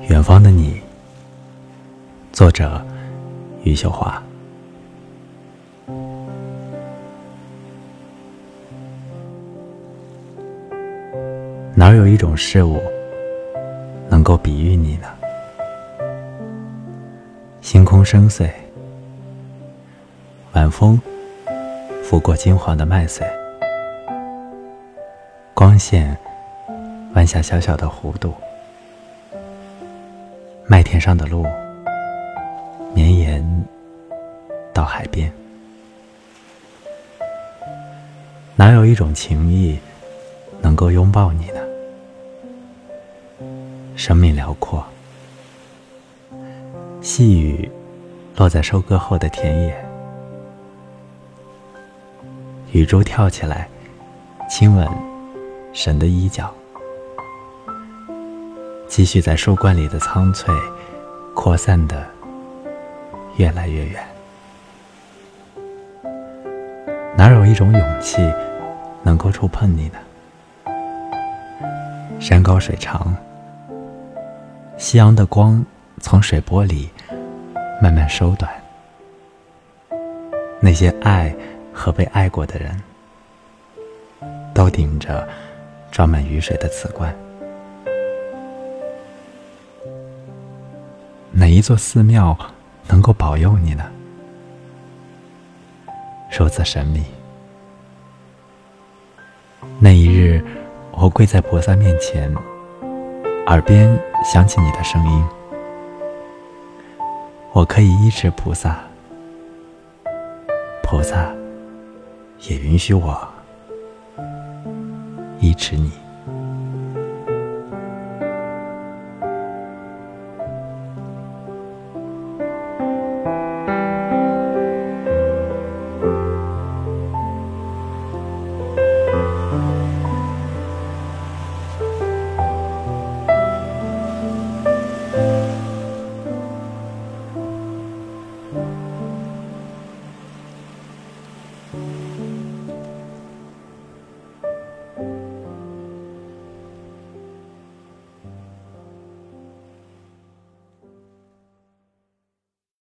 远方的你，作者余秀华。哪有一种事物能够比喻你呢？星空深邃，晚风拂过金黄的麦穗，光线弯下小小的弧度。麦田上的路绵延到海边，哪有一种情谊能够拥抱你呢？生命辽阔，细雨落在收割后的田野，雨珠跳起来亲吻神的衣角。继续在树冠里的苍翠，扩散的越来越远。哪有一种勇气能够触碰你呢？山高水长，夕阳的光从水波里慢慢收短。那些爱和被爱过的人，都顶着装满雨水的瓷罐。哪一座寺庙能够保佑你呢？如此神秘。那一日，我跪在菩萨面前，耳边响起你的声音。我可以依持菩萨，菩萨也允许我依持你。